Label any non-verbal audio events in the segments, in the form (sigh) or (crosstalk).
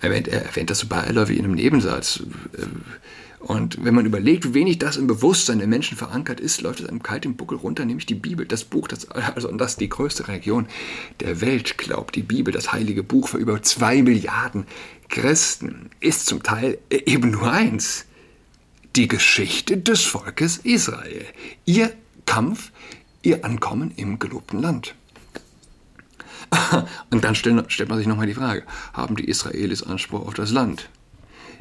erwähnt, er erwähnt das so beiläufig in einem Nebensatz. Und wenn man überlegt, wie wenig das im Bewusstsein der Menschen verankert ist, läuft es einem kalt im Buckel runter, nämlich die Bibel, das Buch, das, also und das die größte Religion der Welt glaubt. Die Bibel, das heilige Buch für über zwei Milliarden Christen, ist zum Teil eben nur eins. Die Geschichte des Volkes Israel. Ihr Kampf, ihr Ankommen im gelobten Land. (laughs) Und dann stellt, man sich nochmal die Frage, haben die Israelis Anspruch auf das Land?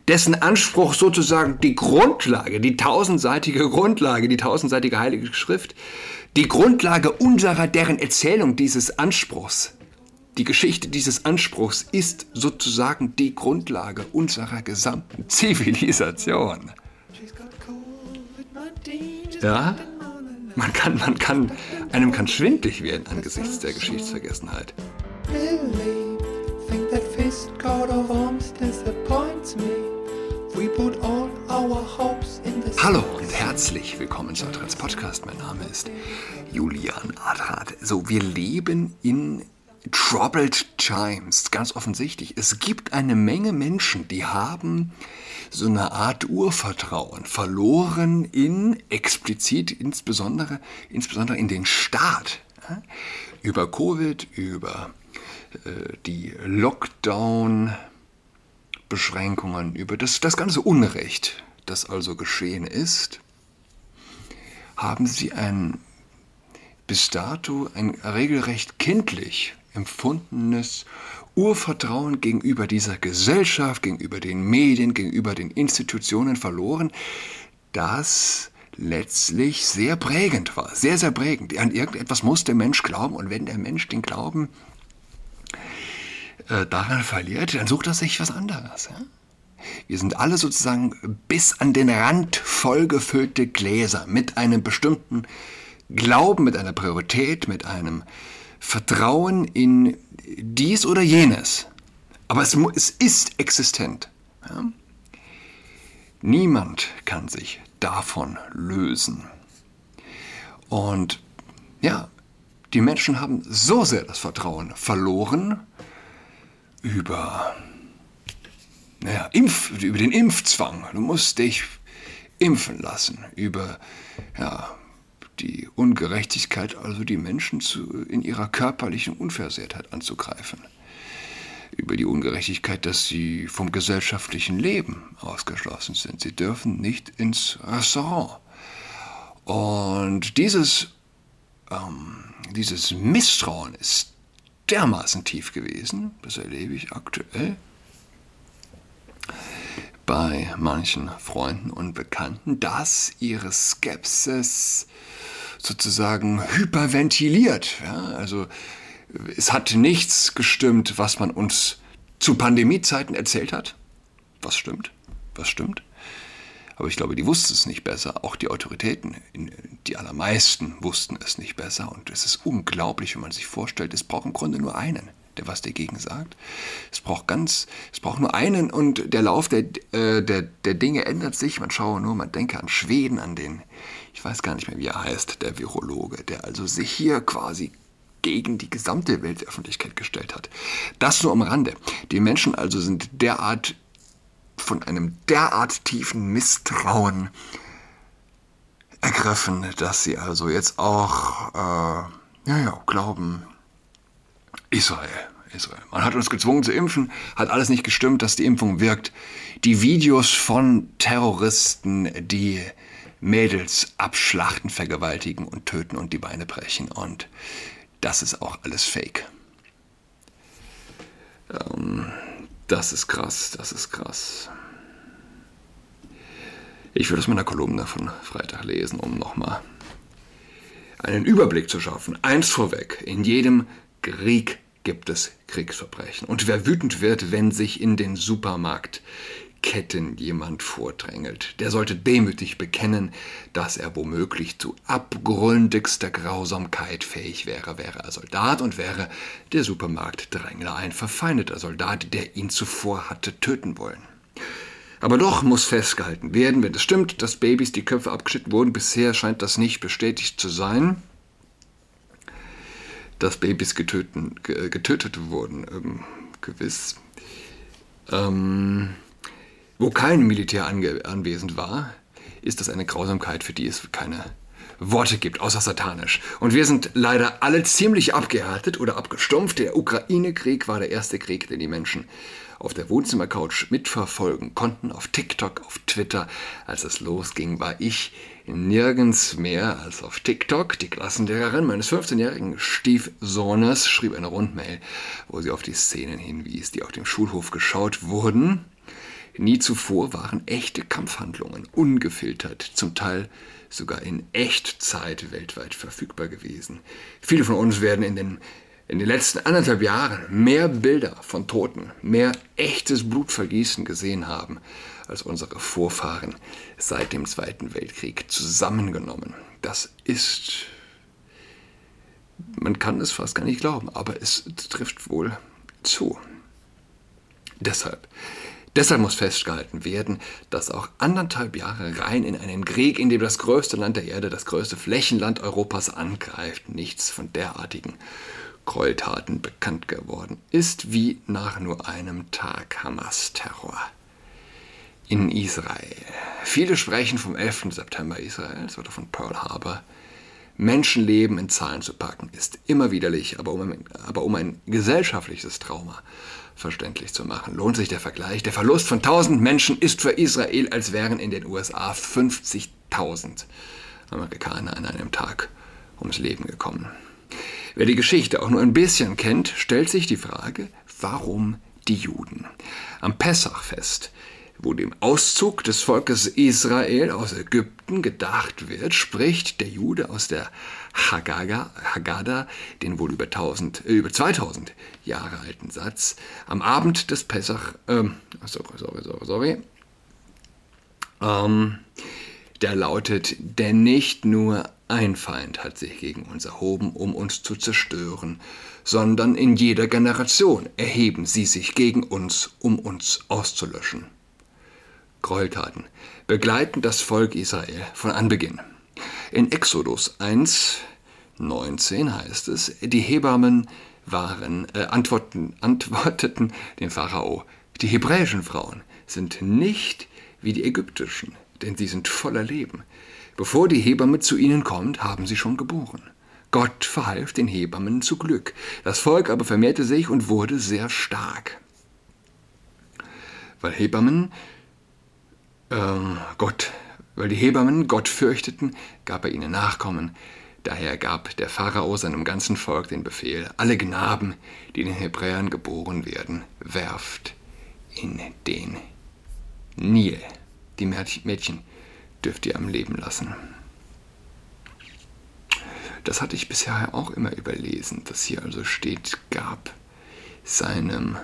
dessen Anspruch sozusagen die Grundlage, die tausendseitige Grundlage, die tausendseitige Heilige Schrift, die Grundlage unserer, deren Erzählung dieses Anspruchs, die Geschichte dieses Anspruchs ist sozusagen die Grundlage unserer gesamten (laughs) Zivilisation. Ja, man kann, man kann, einem kann schwindlig werden angesichts der Geschichtsvergessenheit. Really think that fist coat of arms disappoints me. Hallo und herzlich willkommen zu Adrats Podcast. Mein Name ist Julian Adrat. So, wir leben in troubled times, ganz offensichtlich. Es gibt eine Menge Menschen, die haben so eine Art Urvertrauen verloren in explizit insbesondere insbesondere in den Staat. Über Covid, über äh, die Lockdown Beschränkungen, über das, das ganze Unrecht, das also geschehen ist, haben sie ein bis dato ein regelrecht kindlich empfundenes Urvertrauen gegenüber dieser Gesellschaft, gegenüber den Medien, gegenüber den Institutionen verloren, das letztlich sehr prägend war, sehr, sehr prägend. An irgendetwas muss der Mensch glauben und wenn der Mensch den Glauben äh, daran verliert, dann sucht er sich was anderes. Ja? Wir sind alle sozusagen bis an den Rand vollgefüllte Gläser mit einem bestimmten Glauben, mit einer Priorität, mit einem Vertrauen in dies oder jenes. Aber es, es ist existent. Ja? Niemand kann sich davon lösen. Und ja, die Menschen haben so sehr das Vertrauen verloren, über, naja, Impf, über den Impfzwang. Du musst dich impfen lassen. Über ja, die Ungerechtigkeit, also die Menschen zu, in ihrer körperlichen Unversehrtheit anzugreifen. Über die Ungerechtigkeit, dass sie vom gesellschaftlichen Leben ausgeschlossen sind. Sie dürfen nicht ins Restaurant. Und dieses, ähm, dieses Misstrauen ist dermaßen tief gewesen, das erlebe ich aktuell bei manchen Freunden und Bekannten, dass ihre Skepsis sozusagen hyperventiliert. Ja, also es hat nichts gestimmt, was man uns zu Pandemiezeiten erzählt hat. Was stimmt? Was stimmt? Aber ich glaube, die wussten es nicht besser. Auch die Autoritäten, die allermeisten wussten es nicht besser. Und es ist unglaublich, wenn man sich vorstellt, es braucht im Grunde nur einen, der was dagegen sagt. Es braucht ganz, es braucht nur einen und der Lauf der, äh, der, der Dinge ändert sich. Man schaue nur, man denke an Schweden, an den, ich weiß gar nicht mehr, wie er heißt, der Virologe, der also sich hier quasi gegen die gesamte Weltöffentlichkeit gestellt hat. Das nur am Rande. Die Menschen also sind derart von einem derart tiefen Misstrauen ergriffen, dass sie also jetzt auch, äh, ja, ja, glauben, Israel, Israel. Man hat uns gezwungen zu impfen, hat alles nicht gestimmt, dass die Impfung wirkt. Die Videos von Terroristen, die Mädels abschlachten, vergewaltigen und töten und die Beine brechen. Und das ist auch alles Fake. Ähm, das ist krass, das ist krass. Ich würde es meiner Kolumne von Freitag lesen, um nochmal einen Überblick zu schaffen. Eins vorweg, in jedem Krieg gibt es Kriegsverbrechen. Und wer wütend wird, wenn sich in den Supermarktketten jemand vordrängelt, der sollte demütig bekennen, dass er womöglich zu abgründigster Grausamkeit fähig wäre. Wäre er Soldat und wäre der Supermarktdrängler ein verfeindeter Soldat, der ihn zuvor hatte töten wollen. Aber doch muss festgehalten werden, wenn es stimmt, dass Babys die Köpfe abgeschnitten wurden. Bisher scheint das nicht bestätigt zu sein, dass Babys getöten, getötet wurden. Ähm, gewiss. ähm, wo kein Militär anwesend war, ist das eine Grausamkeit, für die es keine Worte gibt, außer satanisch. Und wir sind leider alle ziemlich abgehärtet oder abgestumpft. Der Ukraine-Krieg war der erste Krieg, den die Menschen auf der Wohnzimmercouch mitverfolgen konnten, auf TikTok, auf Twitter. Als es losging, war ich nirgends mehr als auf TikTok. Die Klassenlehrerin meines 15-jährigen Stiefsohnes schrieb eine Rundmail, wo sie auf die Szenen hinwies, die auf dem Schulhof geschaut wurden. Nie zuvor waren echte Kampfhandlungen ungefiltert, zum Teil sogar in Echtzeit weltweit verfügbar gewesen. Viele von uns werden in den, in den letzten anderthalb Jahren mehr Bilder von Toten, mehr echtes Blutvergießen gesehen haben, als unsere Vorfahren seit dem Zweiten Weltkrieg zusammengenommen. Das ist, man kann es fast gar nicht glauben, aber es trifft wohl zu. Deshalb Deshalb muss festgehalten werden, dass auch anderthalb Jahre rein in einen Krieg, in dem das größte Land der Erde, das größte Flächenland Europas angreift, nichts von derartigen Gräueltaten bekannt geworden ist, wie nach nur einem Tag Hamas-Terror in Israel. Viele sprechen vom 11. September Israels oder von Pearl Harbor. Menschenleben in Zahlen zu packen, ist immer widerlich, aber um, aber um ein gesellschaftliches Trauma verständlich zu machen. Lohnt sich der Vergleich? Der Verlust von 1000 Menschen ist für Israel, als wären in den USA 50.000 Amerikaner an einem Tag ums Leben gekommen. Wer die Geschichte auch nur ein bisschen kennt, stellt sich die Frage, warum die Juden? Am Pessachfest wo dem Auszug des Volkes Israel aus Ägypten gedacht wird, spricht der Jude aus der Haggadah, Haggadah den wohl über, 1000, äh, über 2000 Jahre alten Satz, am Abend des Pessach, ähm, sorry, sorry, sorry, sorry, ähm, der lautet, denn nicht nur ein Feind hat sich gegen uns erhoben, um uns zu zerstören, sondern in jeder Generation erheben sie sich gegen uns, um uns auszulöschen. Gräueltaten begleiten das Volk Israel von Anbeginn. In Exodus 1, 19 heißt es, die Hebammen waren, äh, antworten, (laughs) antworteten dem Pharao, die hebräischen Frauen sind nicht wie die ägyptischen, denn sie sind voller Leben. Bevor die Hebamme zu ihnen kommt, haben sie schon geboren. Gott verhalf den Hebammen zu Glück. Das Volk aber vermehrte sich und wurde sehr stark. Weil Hebammen ähm, Gott, weil die Hebammen Gott fürchteten, gab er ihnen Nachkommen. Daher gab der Pharao seinem ganzen Volk den Befehl, alle Knaben, die den Hebräern geboren werden, werft in den Nil. Die Mädchen dürft ihr am Leben lassen. Das hatte ich bisher auch immer überlesen, dass hier also steht, gab seinem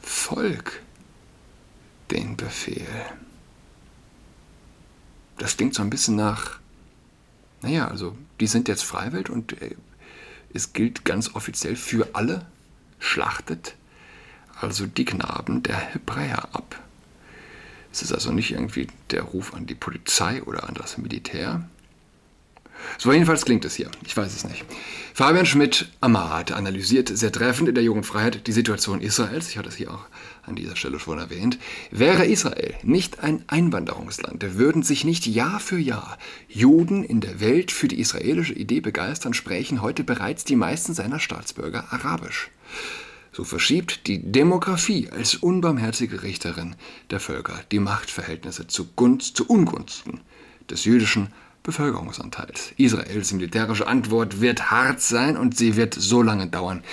Volk den Befehl das klingt so ein bisschen nach, naja, also die sind jetzt Freiwild und äh, es gilt ganz offiziell für alle, schlachtet also die Knaben der Hebräer ab. Es ist also nicht irgendwie der Ruf an die Polizei oder an das Militär, so jedenfalls klingt es hier. Ich weiß es nicht. Fabian Schmidt-Amarat analysiert sehr treffend in der Jungen Freiheit die Situation Israels. Ich hatte es hier auch an dieser Stelle schon erwähnt. Wäre Israel nicht ein Einwanderungsland, würden sich nicht Jahr für Jahr Juden in der Welt für die israelische Idee begeistern, sprechen heute bereits die meisten seiner Staatsbürger Arabisch. So verschiebt die Demografie als unbarmherzige Richterin der Völker die Machtverhältnisse zu, zu Ungunsten des jüdischen Bevölkerungsanteils. Israels militärische Antwort wird hart sein und sie wird so lange dauern,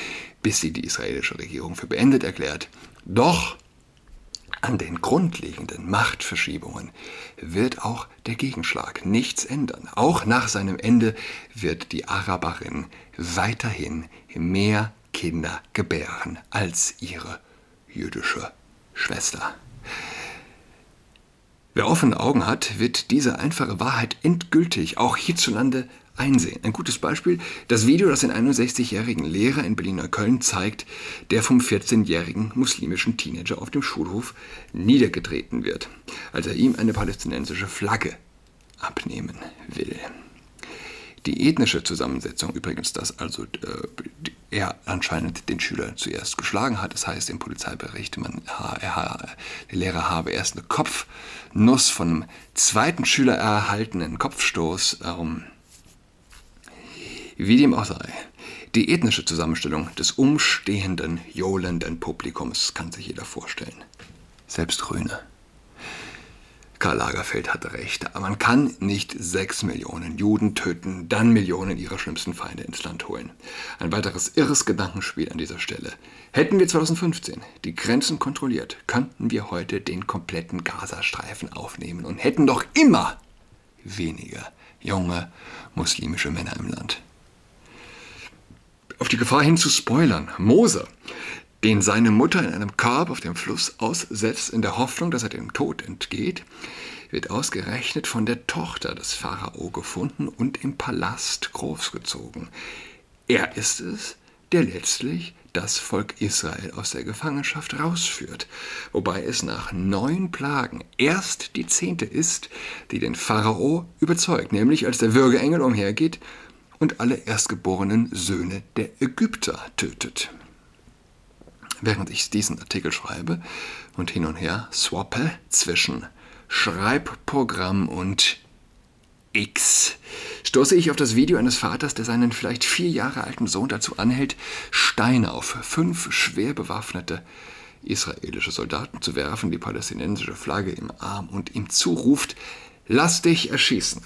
bis sie die israelische Regierung für beendet erklärt. Doch an den grundlegenden Machtverschiebungen wird auch der Gegenschlag nichts ändern. Auch nach seinem Ende wird die Araberin weiterhin mehr Kinder gebären als ihre jüdische Schwester. Wer offene Augen hat, wird diese einfache Wahrheit endgültig auch hierzulande einsehen. Ein gutes Beispiel, das Video, das den 61-jährigen Lehrer in Berliner Köln zeigt, der vom 14-jährigen muslimischen Teenager auf dem Schulhof niedergetreten wird, als er ihm eine palästinensische Flagge abnehmen will. Die ethnische Zusammensetzung übrigens, dass also äh, er anscheinend den Schüler zuerst geschlagen hat. Das heißt im Polizeibericht, man, er, der Lehrer habe erst eine Kopfnuss von einem zweiten Schüler erhaltenen Kopfstoß. Ähm, wie dem auch sei. Die ethnische Zusammenstellung des umstehenden, johlenden Publikums kann sich jeder vorstellen. Selbst Grüne. Karl Lagerfeld hatte recht, aber man kann nicht sechs Millionen Juden töten, dann Millionen ihrer schlimmsten Feinde ins Land holen. Ein weiteres irres Gedankenspiel an dieser Stelle. Hätten wir 2015 die Grenzen kontrolliert, könnten wir heute den kompletten Gazastreifen aufnehmen und hätten doch immer weniger junge muslimische Männer im Land. Auf die Gefahr hin zu spoilern. Mose den seine Mutter in einem Korb auf dem Fluss aussetzt, in der Hoffnung, dass er dem Tod entgeht, wird ausgerechnet von der Tochter des Pharao gefunden und im Palast großgezogen. Er ist es, der letztlich das Volk Israel aus der Gefangenschaft rausführt, wobei es nach neun Plagen erst die zehnte ist, die den Pharao überzeugt, nämlich als der Würgeengel umhergeht und alle erstgeborenen Söhne der Ägypter tötet während ich diesen Artikel schreibe und hin und her swappe zwischen Schreibprogramm und X, stoße ich auf das Video eines Vaters, der seinen vielleicht vier Jahre alten Sohn dazu anhält, Steine auf fünf schwer bewaffnete israelische Soldaten zu werfen, die palästinensische Flagge im Arm und ihm zuruft, Lass dich erschießen.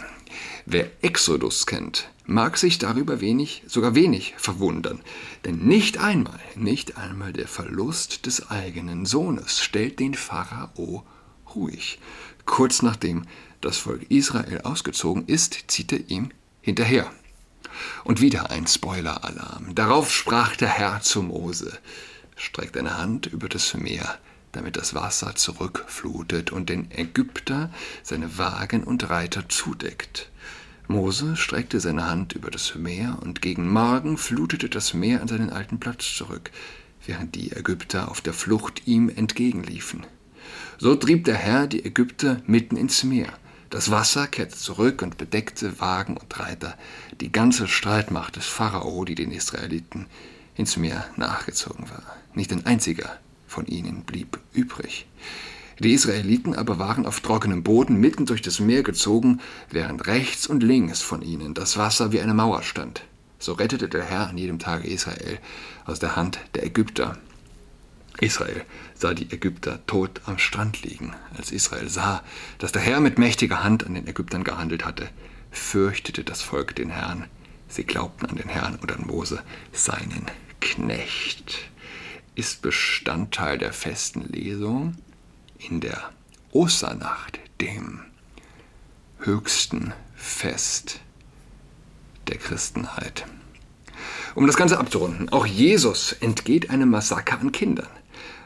Wer Exodus kennt, mag sich darüber wenig, sogar wenig verwundern, denn nicht einmal, nicht einmal der Verlust des eigenen Sohnes stellt den Pharao ruhig. Kurz nachdem das Volk Israel ausgezogen ist, zieht er ihm hinterher. Und wieder ein Spoiler-Alarm. Darauf sprach der Herr zu Mose: Streck deine Hand über das Meer, damit das Wasser zurückflutet und den Ägypter seine Wagen und Reiter zudeckt. Mose streckte seine Hand über das Meer, und gegen Morgen flutete das Meer an seinen alten Platz zurück, während die Ägypter auf der Flucht ihm entgegenliefen. So trieb der Herr die Ägypter mitten ins Meer. Das Wasser kehrte zurück und bedeckte Wagen und Reiter, die ganze Streitmacht des Pharao, die den Israeliten ins Meer nachgezogen war. Nicht ein einziger von ihnen blieb übrig. Die Israeliten aber waren auf trockenem Boden mitten durch das Meer gezogen, während rechts und links von ihnen das Wasser wie eine Mauer stand. So rettete der Herr an jedem Tage Israel aus der Hand der Ägypter. Israel sah die Ägypter tot am Strand liegen. Als Israel sah, dass der Herr mit mächtiger Hand an den Ägyptern gehandelt hatte, fürchtete das Volk den Herrn. Sie glaubten an den Herrn und an Mose, seinen Knecht. Ist Bestandteil der festen Lesung in der Osternacht, dem höchsten Fest der Christenheit. Um das Ganze abzurunden, auch Jesus entgeht einem Massaker an Kindern.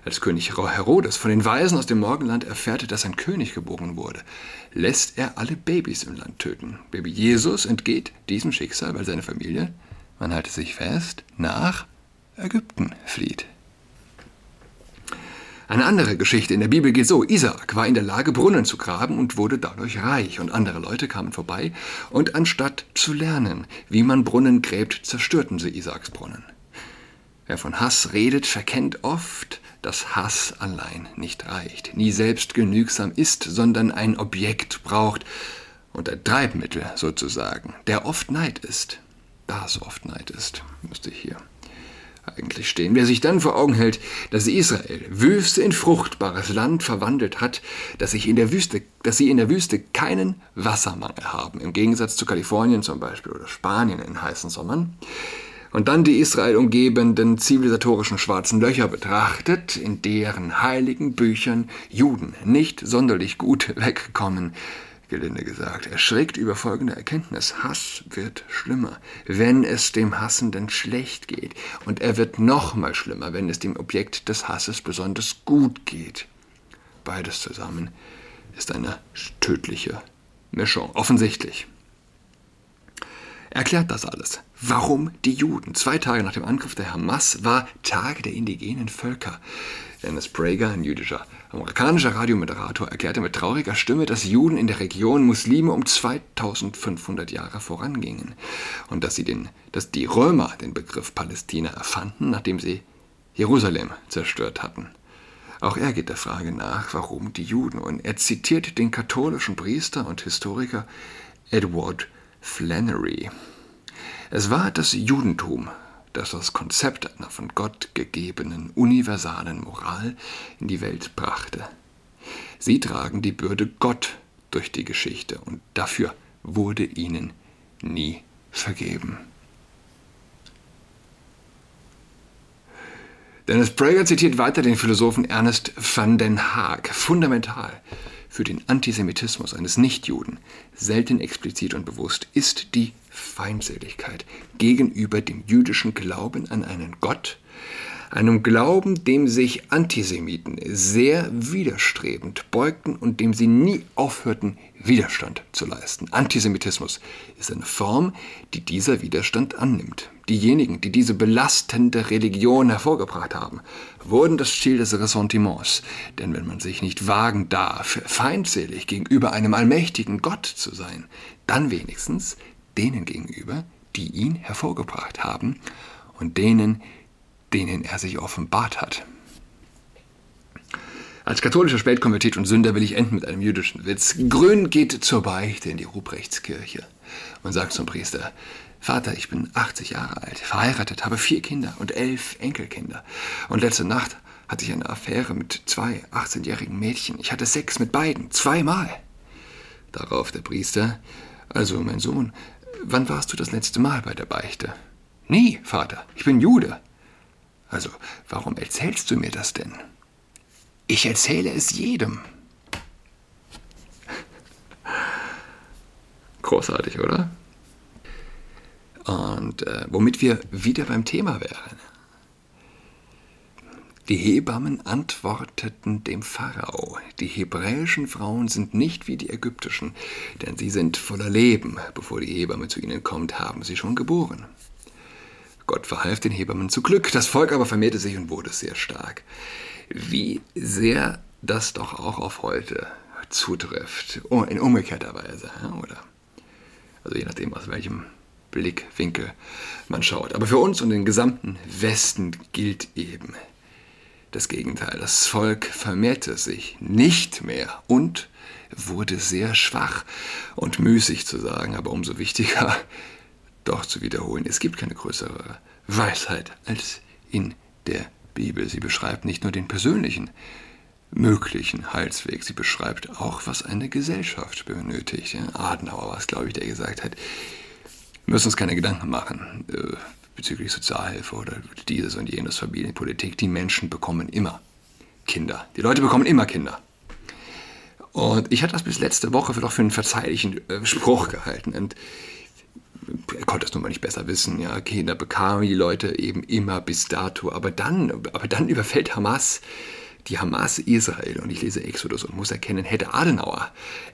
Als König Herodes von den Weisen aus dem Morgenland erfährt, dass ein König geboren wurde, lässt er alle Babys im Land töten. Baby Jesus entgeht diesem Schicksal, weil seine Familie, man halte sich fest, nach Ägypten flieht. Eine andere Geschichte in der Bibel geht so. Isaak war in der Lage, Brunnen zu graben und wurde dadurch reich. Und andere Leute kamen vorbei und anstatt zu lernen, wie man Brunnen gräbt, zerstörten sie Isaaks Brunnen. Wer von Hass redet, verkennt oft, dass Hass allein nicht reicht, nie selbst genügsam ist, sondern ein Objekt braucht und ein Treibmittel sozusagen, der oft Neid ist. Das oft Neid ist, müsste ich hier eigentlich stehen. Wer sich dann vor Augen hält, dass Israel Wüste in fruchtbares Land verwandelt hat, dass, sich in der Wüste, dass sie in der Wüste keinen Wassermangel haben, im Gegensatz zu Kalifornien zum Beispiel oder Spanien in heißen Sommern, und dann die Israel umgebenden zivilisatorischen schwarzen Löcher betrachtet, in deren heiligen Büchern Juden nicht sonderlich gut (laughs) wegkommen, gelinde gesagt, erschreckt über folgende Erkenntnis. Hass wird schlimmer, wenn es dem Hassenden schlecht geht. Und er wird noch mal schlimmer, wenn es dem Objekt des Hasses besonders gut geht. Beides zusammen ist eine tödliche Mischung, offensichtlich. Erklärt das alles. Warum die Juden? Zwei Tage nach dem Angriff der Hamas war Tag der indigenen Völker. Dennis Prager, ein jüdischer amerikanischer Radiomoderator, erklärte mit trauriger Stimme, dass Juden in der Region Muslime um 2500 Jahre vorangingen und dass, sie den, dass die Römer den Begriff Palästina erfanden, nachdem sie Jerusalem zerstört hatten. Auch er geht der Frage nach, warum die Juden, und er zitiert den katholischen Priester und Historiker Edward Flannery. Es war das Judentum, das das Konzept einer von Gott gegebenen universalen Moral in die Welt brachte. Sie tragen die Bürde Gott durch die Geschichte und dafür wurde ihnen nie vergeben. Dennis Prager zitiert weiter den Philosophen Ernest van den Haag. Fundamental für den Antisemitismus eines Nichtjuden, selten explizit und bewusst, ist die Feindseligkeit gegenüber dem jüdischen Glauben an einen Gott, einem Glauben, dem sich Antisemiten sehr widerstrebend beugten und dem sie nie aufhörten, Widerstand zu leisten. Antisemitismus ist eine Form, die dieser Widerstand annimmt. Diejenigen, die diese belastende Religion hervorgebracht haben, wurden das Ziel des Ressentiments. Denn wenn man sich nicht wagen darf, feindselig gegenüber einem allmächtigen Gott zu sein, dann wenigstens denen gegenüber, die ihn hervorgebracht haben und denen, denen er sich offenbart hat. Als katholischer Spätkonvertit und Sünder will ich enden mit einem jüdischen Witz. Grün geht zur Beichte in die Ruprechtskirche und sagt zum Priester, Vater, ich bin 80 Jahre alt, verheiratet, habe vier Kinder und elf Enkelkinder. Und letzte Nacht hatte ich eine Affäre mit zwei 18-jährigen Mädchen. Ich hatte Sex mit beiden, zweimal. Darauf der Priester, also mein Sohn, wann warst du das letzte Mal bei der Beichte? Nie, Vater, ich bin Jude. Also, warum erzählst du mir das denn? Ich erzähle es jedem. (laughs) Großartig, oder? Und äh, womit wir wieder beim Thema wären. Die Hebammen antworteten dem Pharao, die hebräischen Frauen sind nicht wie die ägyptischen, denn sie sind voller Leben. Bevor die Hebamme zu ihnen kommt, haben sie schon geboren. Gott verhalf den Hebammen zu Glück, das Volk aber vermehrte sich und wurde sehr stark. Wie sehr das doch auch auf heute zutrifft, in umgekehrter Weise, oder? Also je nachdem, aus welchem Blickwinkel man schaut. Aber für uns und den gesamten Westen gilt eben, das Gegenteil, das Volk vermehrte sich nicht mehr und wurde sehr schwach und müßig zu sagen, aber umso wichtiger (laughs) doch zu wiederholen. Es gibt keine größere Weisheit als in der Bibel. Sie beschreibt nicht nur den persönlichen möglichen Heilsweg, sie beschreibt auch, was eine Gesellschaft benötigt. Adenauer war es, glaube ich, der gesagt hat, wir müssen uns keine Gedanken machen. Äh, bezüglich Sozialhilfe oder dieses und jenes, Familienpolitik. Die Menschen bekommen immer Kinder. Die Leute bekommen immer Kinder. Und ich hatte das bis letzte Woche doch für einen verzeihlichen äh, Spruch gehalten. Und er konnte es nun mal nicht besser wissen. Ja, Kinder bekamen die Leute eben immer bis dato. Aber dann, aber dann überfällt Hamas die Hamas Israel. Und ich lese Exodus und muss erkennen, hätte Adenauer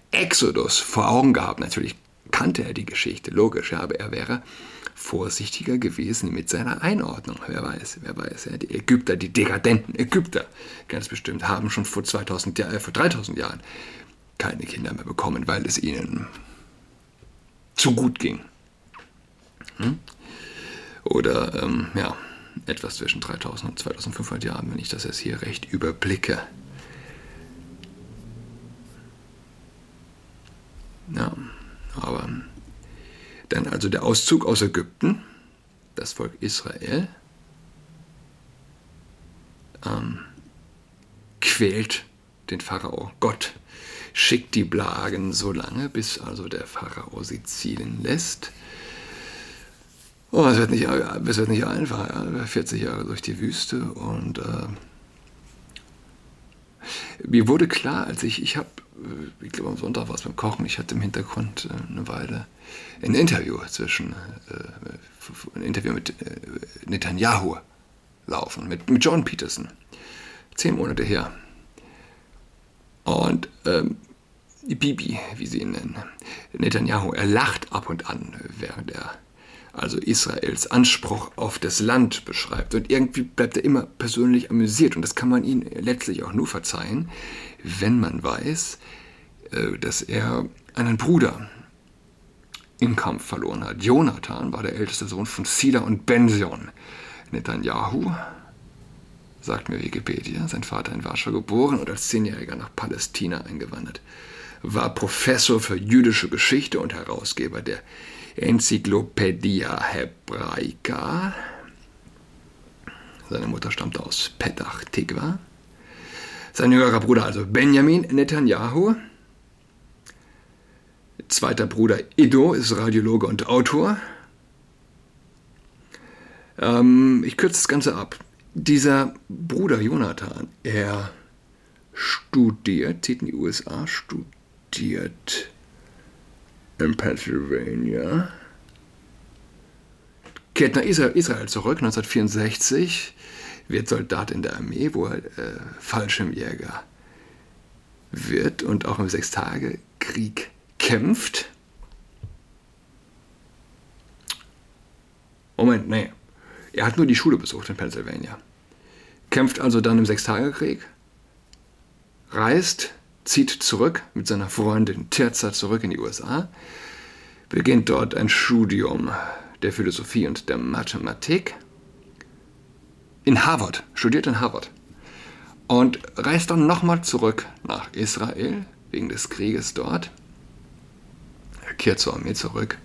Exodus vor Augen gehabt. Natürlich kannte er die Geschichte, logisch, ja, aber er wäre vorsichtiger gewesen mit seiner Einordnung. Wer weiß, wer weiß. Ja, die Ägypter, die dekadenten Ägypter, ganz bestimmt, haben schon vor, 2000, äh, vor 3000 Jahren keine Kinder mehr bekommen, weil es ihnen zu gut ging. Hm? Oder, ähm, ja, etwas zwischen 3000 und 2500 Jahren, wenn ich das jetzt hier recht überblicke. Ja, dann also der Auszug aus Ägypten, das Volk Israel, ähm, quält den Pharao. Gott schickt die Plagen so lange, bis also der Pharao sie zielen lässt. Oh, es wird nicht, es wird nicht einfach. Ja. 40 Jahre durch die Wüste und äh, mir wurde klar, als ich, ich habe, ich glaube am Sonntag war es beim Kochen, ich hatte im Hintergrund äh, eine Weile ein Interview zwischen, äh, ein Interview mit äh, Netanyahu laufen, mit, mit John Peterson. Zehn Monate her. Und ähm, Bibi, wie sie ihn nennen, Netanyahu, er lacht ab und an, während er also Israels Anspruch auf das Land beschreibt. Und irgendwie bleibt er immer persönlich amüsiert. Und das kann man ihm letztlich auch nur verzeihen, wenn man weiß, äh, dass er einen Bruder im Kampf verloren hat. Jonathan war der älteste Sohn von Sila und Benzion. Netanyahu, sagt mir Wikipedia, sein Vater in Warschau geboren und als Zehnjähriger nach Palästina eingewandert, war Professor für jüdische Geschichte und Herausgeber der Enzyklopädia Hebraica. Seine Mutter stammte aus Petach Tikva. Sein jüngerer Bruder also Benjamin Netanyahu. Zweiter Bruder Ido ist Radiologe und Autor. Ähm, ich kürze das Ganze ab. Dieser Bruder Jonathan, er studiert, zieht in die USA, studiert in Pennsylvania, kehrt nach Israel zurück 1964, wird Soldat in der Armee, wo er äh, Fallschirmjäger wird und auch im Sechstagekrieg kämpft. Moment, nee. Er hat nur die Schule besucht in Pennsylvania. Kämpft also dann im Sechstagekrieg, reist, zieht zurück mit seiner Freundin Tirza zurück in die USA, beginnt dort ein Studium der Philosophie und der Mathematik. In Harvard, studiert in Harvard. Und reist dann nochmal zurück nach Israel wegen des Krieges dort. Er kehrt zur Armee zurück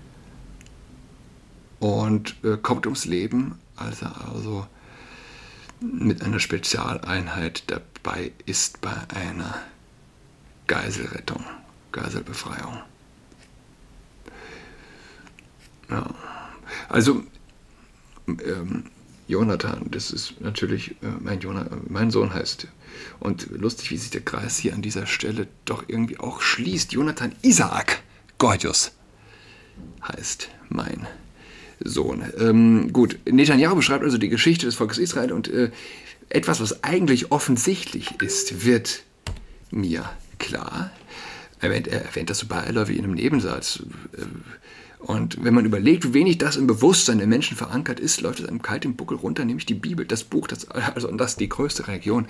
und äh, kommt ums Leben als er also mit einer Spezialeinheit dabei ist bei einer Geiselrettung, Geiselbefreiung. Ja. Also, ähm, Jonathan, das ist natürlich, äh, mein, Jonathan, mein Sohn heißt, und lustig, wie sich der Kreis hier an dieser Stelle doch irgendwie auch schließt. Jonathan Isaac Gordius heißt mein Sohn. Ähm, gut, Netanyahu beschreibt also die Geschichte des Volkes Israel und äh, etwas, was eigentlich offensichtlich ist, wird mir klar. Er erwähnt, er das so beiläufig in einem Nebensatz. Und wenn man überlegt, wie wenig das im Bewusstsein der Menschen verankert ist, läuft es einem kalt im Buckel runter, nämlich die Bibel, das Buch, das, also und das die größte Religion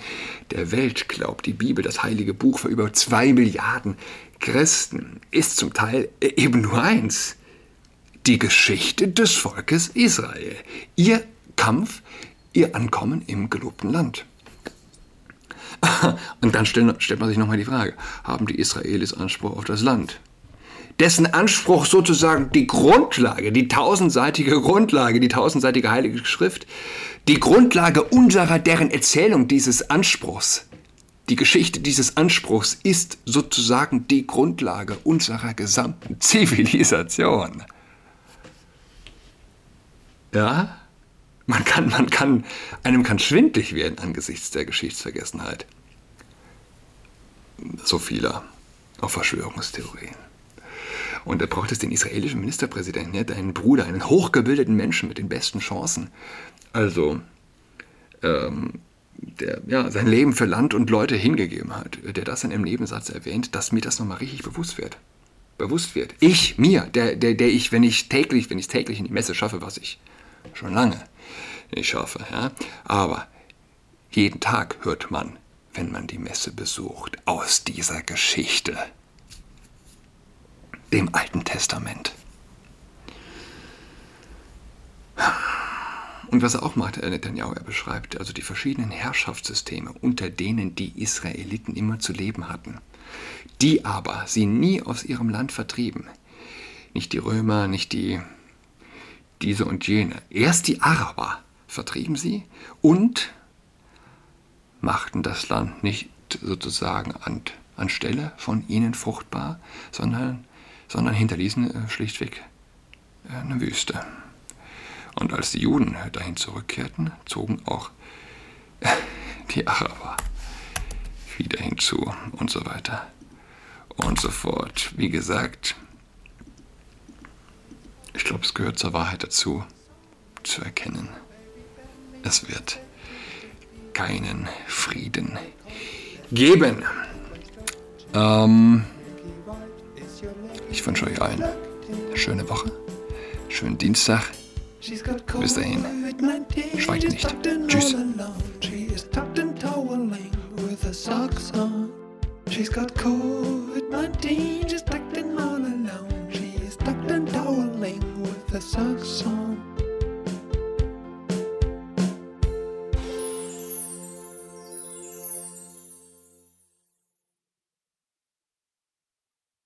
der Welt glaubt. Die Bibel, das heilige Buch für über zwei Milliarden Christen, ist zum Teil eben nur eins die Geschichte des Volkes Israel, ihr Kampf, ihr Ankommen im gelobten Land. (laughs) Und dann stellt man sich nochmal die Frage, haben die Israelis Anspruch auf das Land? Dessen Anspruch sozusagen die Grundlage, die tausendseitige Grundlage, die tausendseitige Heilige Schrift, die Grundlage unserer, deren Erzählung dieses Anspruchs, die Geschichte dieses Anspruchs ist sozusagen die Grundlage unserer gesamten (laughs) Zivilisation. Ja, man kann, man kann, einem kann schwindlig werden angesichts der Geschichtsvergessenheit. So vieler auf Verschwörungstheorien. Und da braucht es den israelischen Ministerpräsidenten, ja, deinen Bruder, einen hochgebildeten Menschen mit den besten Chancen. Also, ähm, der ja, sein Leben für Land und Leute hingegeben hat, der das in einem Nebensatz erwähnt, dass mir das nochmal richtig bewusst wird. Bewusst wird. Ich, mir, der, der, der ich, wenn ich täglich, wenn ich täglich in die Messe schaffe, was ich schon lange nicht hoffe. Ja? Aber jeden Tag hört man, wenn man die Messe besucht, aus dieser Geschichte, dem Alten Testament. Und was er auch macht, Netanyahu, er beschreibt also die verschiedenen Herrschaftssysteme, unter denen die Israeliten immer zu leben hatten, die aber sie nie aus ihrem Land vertrieben. Nicht die Römer, nicht die diese und jene. Erst die Araber vertrieben sie und machten das Land nicht sozusagen an, anstelle von ihnen fruchtbar, sondern, sondern hinterließen äh, schlichtweg äh, eine Wüste. Und als die Juden dahin zurückkehrten, zogen auch (laughs) die Araber wieder hinzu und so weiter und so fort. Wie gesagt, ich glaube, es gehört zur Wahrheit dazu, zu erkennen, es wird keinen Frieden geben. Ähm, ich wünsche euch allen eine schöne Woche, schönen Dienstag, Bis dahin, schweigt nicht. Tschüss. She's got COVID-19, she's tucked in all alone. She's tucked and toweling with the socks on.